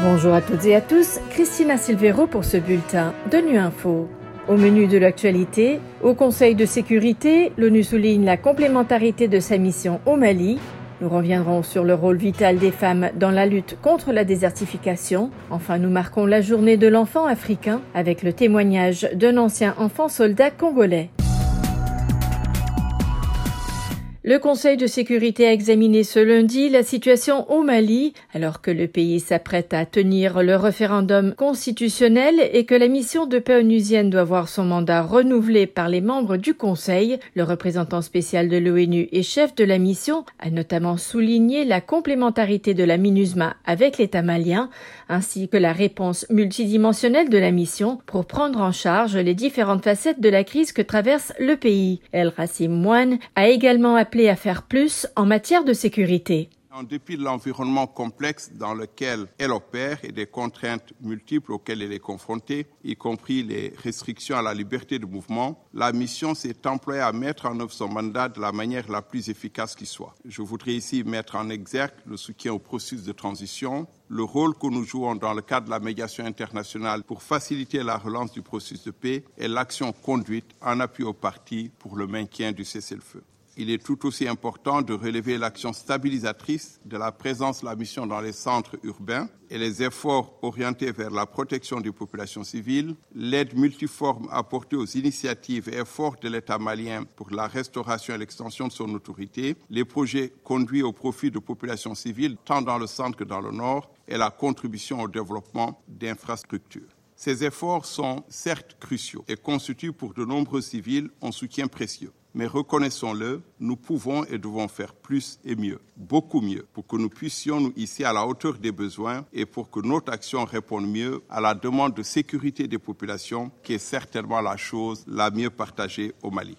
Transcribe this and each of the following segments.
Bonjour à toutes et à tous, Christina Silvero pour ce bulletin de Nu Info. Au menu de l'actualité, au Conseil de sécurité, l'ONU souligne la complémentarité de sa mission au Mali. Nous reviendrons sur le rôle vital des femmes dans la lutte contre la désertification. Enfin, nous marquons la journée de l'enfant africain avec le témoignage d'un ancien enfant soldat congolais. Le Conseil de sécurité a examiné ce lundi la situation au Mali, alors que le pays s'apprête à tenir le référendum constitutionnel et que la mission de paix onusienne doit voir son mandat renouvelé par les membres du Conseil. Le représentant spécial de l'ONU et chef de la mission a notamment souligné la complémentarité de la MINUSMA avec l'État malien, ainsi que la réponse multidimensionnelle de la mission pour prendre en charge les différentes facettes de la crise que traverse le pays. El a également appelé à faire plus en matière de sécurité. En dépit de l'environnement complexe dans lequel elle opère et des contraintes multiples auxquelles elle est confrontée, y compris les restrictions à la liberté de mouvement, la mission s'est employée à mettre en œuvre son mandat de la manière la plus efficace qui soit. Je voudrais ici mettre en exergue le soutien au processus de transition, le rôle que nous jouons dans le cadre de la médiation internationale pour faciliter la relance du processus de paix et l'action conduite en appui aux partis pour le maintien du cessez-le-feu il est tout aussi important de relever l'action stabilisatrice de la présence de la mission dans les centres urbains et les efforts orientés vers la protection des populations civiles, l'aide multiforme apportée aux initiatives et efforts de l'État malien pour la restauration et l'extension de son autorité, les projets conduits au profit de populations civiles tant dans le centre que dans le nord et la contribution au développement d'infrastructures. Ces efforts sont certes cruciaux et constituent pour de nombreux civils un soutien précieux. Mais reconnaissons-le, nous pouvons et devons faire plus et mieux, beaucoup mieux, pour que nous puissions nous hisser à la hauteur des besoins et pour que notre action réponde mieux à la demande de sécurité des populations, qui est certainement la chose la mieux partagée au Mali.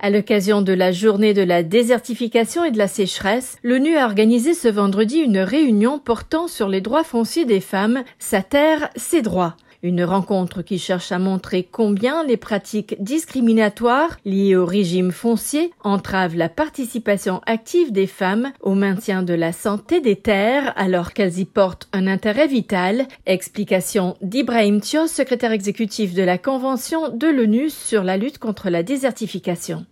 À l'occasion de la journée de la désertification et de la sécheresse, l'ONU a organisé ce vendredi une réunion portant sur les droits fonciers des femmes, sa terre, ses droits. Une rencontre qui cherche à montrer combien les pratiques discriminatoires liées au régime foncier entravent la participation active des femmes au maintien de la santé des terres alors qu'elles y portent un intérêt vital. Explication d'Ibrahim Thios, secrétaire exécutif de la Convention de l'ONU sur la lutte contre la désertification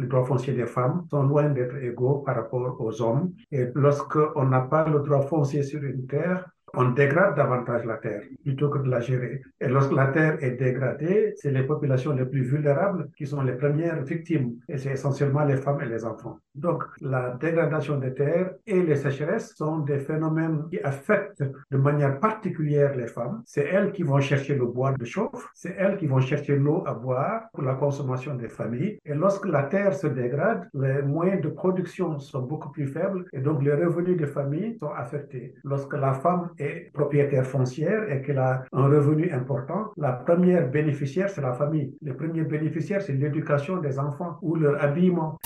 les droits fonciers des femmes sont loin d'être égaux par rapport aux hommes. Et lorsqu'on n'a pas le droit foncier sur une terre, on dégrade davantage la terre plutôt que de la gérer. Et lorsque la terre est dégradée, c'est les populations les plus vulnérables qui sont les premières victimes. Et c'est essentiellement les femmes et les enfants. Donc, la dégradation des terres et les sécheresses sont des phénomènes qui affectent de manière particulière les femmes. C'est elles qui vont chercher le bois de chauffe, c'est elles qui vont chercher l'eau à boire pour la consommation des familles. Et lorsque la terre se dégrade, les moyens de production sont beaucoup plus faibles et donc les revenus des familles sont affectés. Lorsque la femme est propriétaire foncière et qu'elle a un revenu important, la première bénéficiaire, c'est la famille. Le premier bénéficiaire, c'est l'éducation des enfants ou leur habillement.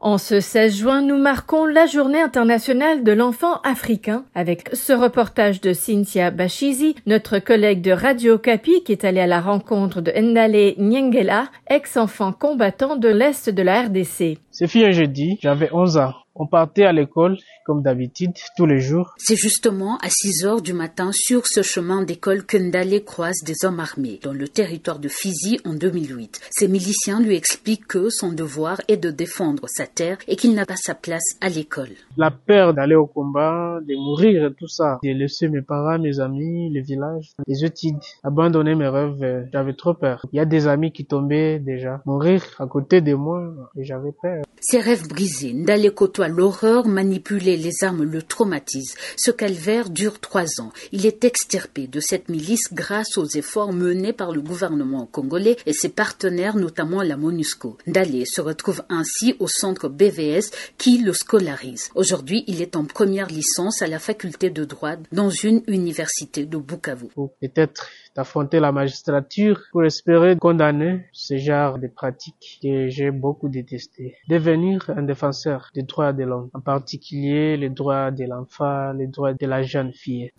En ce 16 juin, nous marquons la journée internationale de l'enfant africain avec ce reportage de Cynthia Bachizi, notre collègue de Radio Capi qui est allée à la rencontre de Ndale Nyengela, ex-enfant combattant de l'Est de la RDC. Ce fut un jeudi, j'avais 11 ans. On partait à l'école comme d'habitude, tous les jours. C'est justement à 6 heures du matin sur ce chemin d'école que Ndale croise des hommes armés dans le territoire de Fizi en 2008. Ces miliciens lui expliquent que son devoir est de défendre sa terre et qu'il n'a pas sa place à l'école. La peur d'aller au combat, de mourir, tout ça, de laisser mes parents, mes amis, le village, les études, abandonner mes rêves, j'avais trop peur. Il y a des amis qui tombaient déjà, mourir à côté de moi, et j'avais peur. Ses rêves brisés, Ndale côtoie l'horreur, manipuler les armes le traumatisent. Ce calvaire dure trois ans. Il est extirpé de cette milice grâce aux efforts menés par le gouvernement congolais et ses partenaires, notamment la MONUSCO. Ndale se retrouve ainsi au centre BVS qui le scolarise. Aujourd'hui, il est en première licence à la faculté de droit dans une université de Bukavu. Peut-être d'affronter la magistrature pour espérer condamner ce genre de pratiques que j'ai beaucoup détesté. Devenir un défenseur des droits de l'homme, en particulier les droits de l'enfant, les droits de la jeune fille.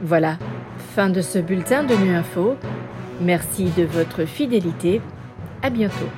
Voilà, fin de ce bulletin de Nu Info. Merci de votre fidélité. À bientôt.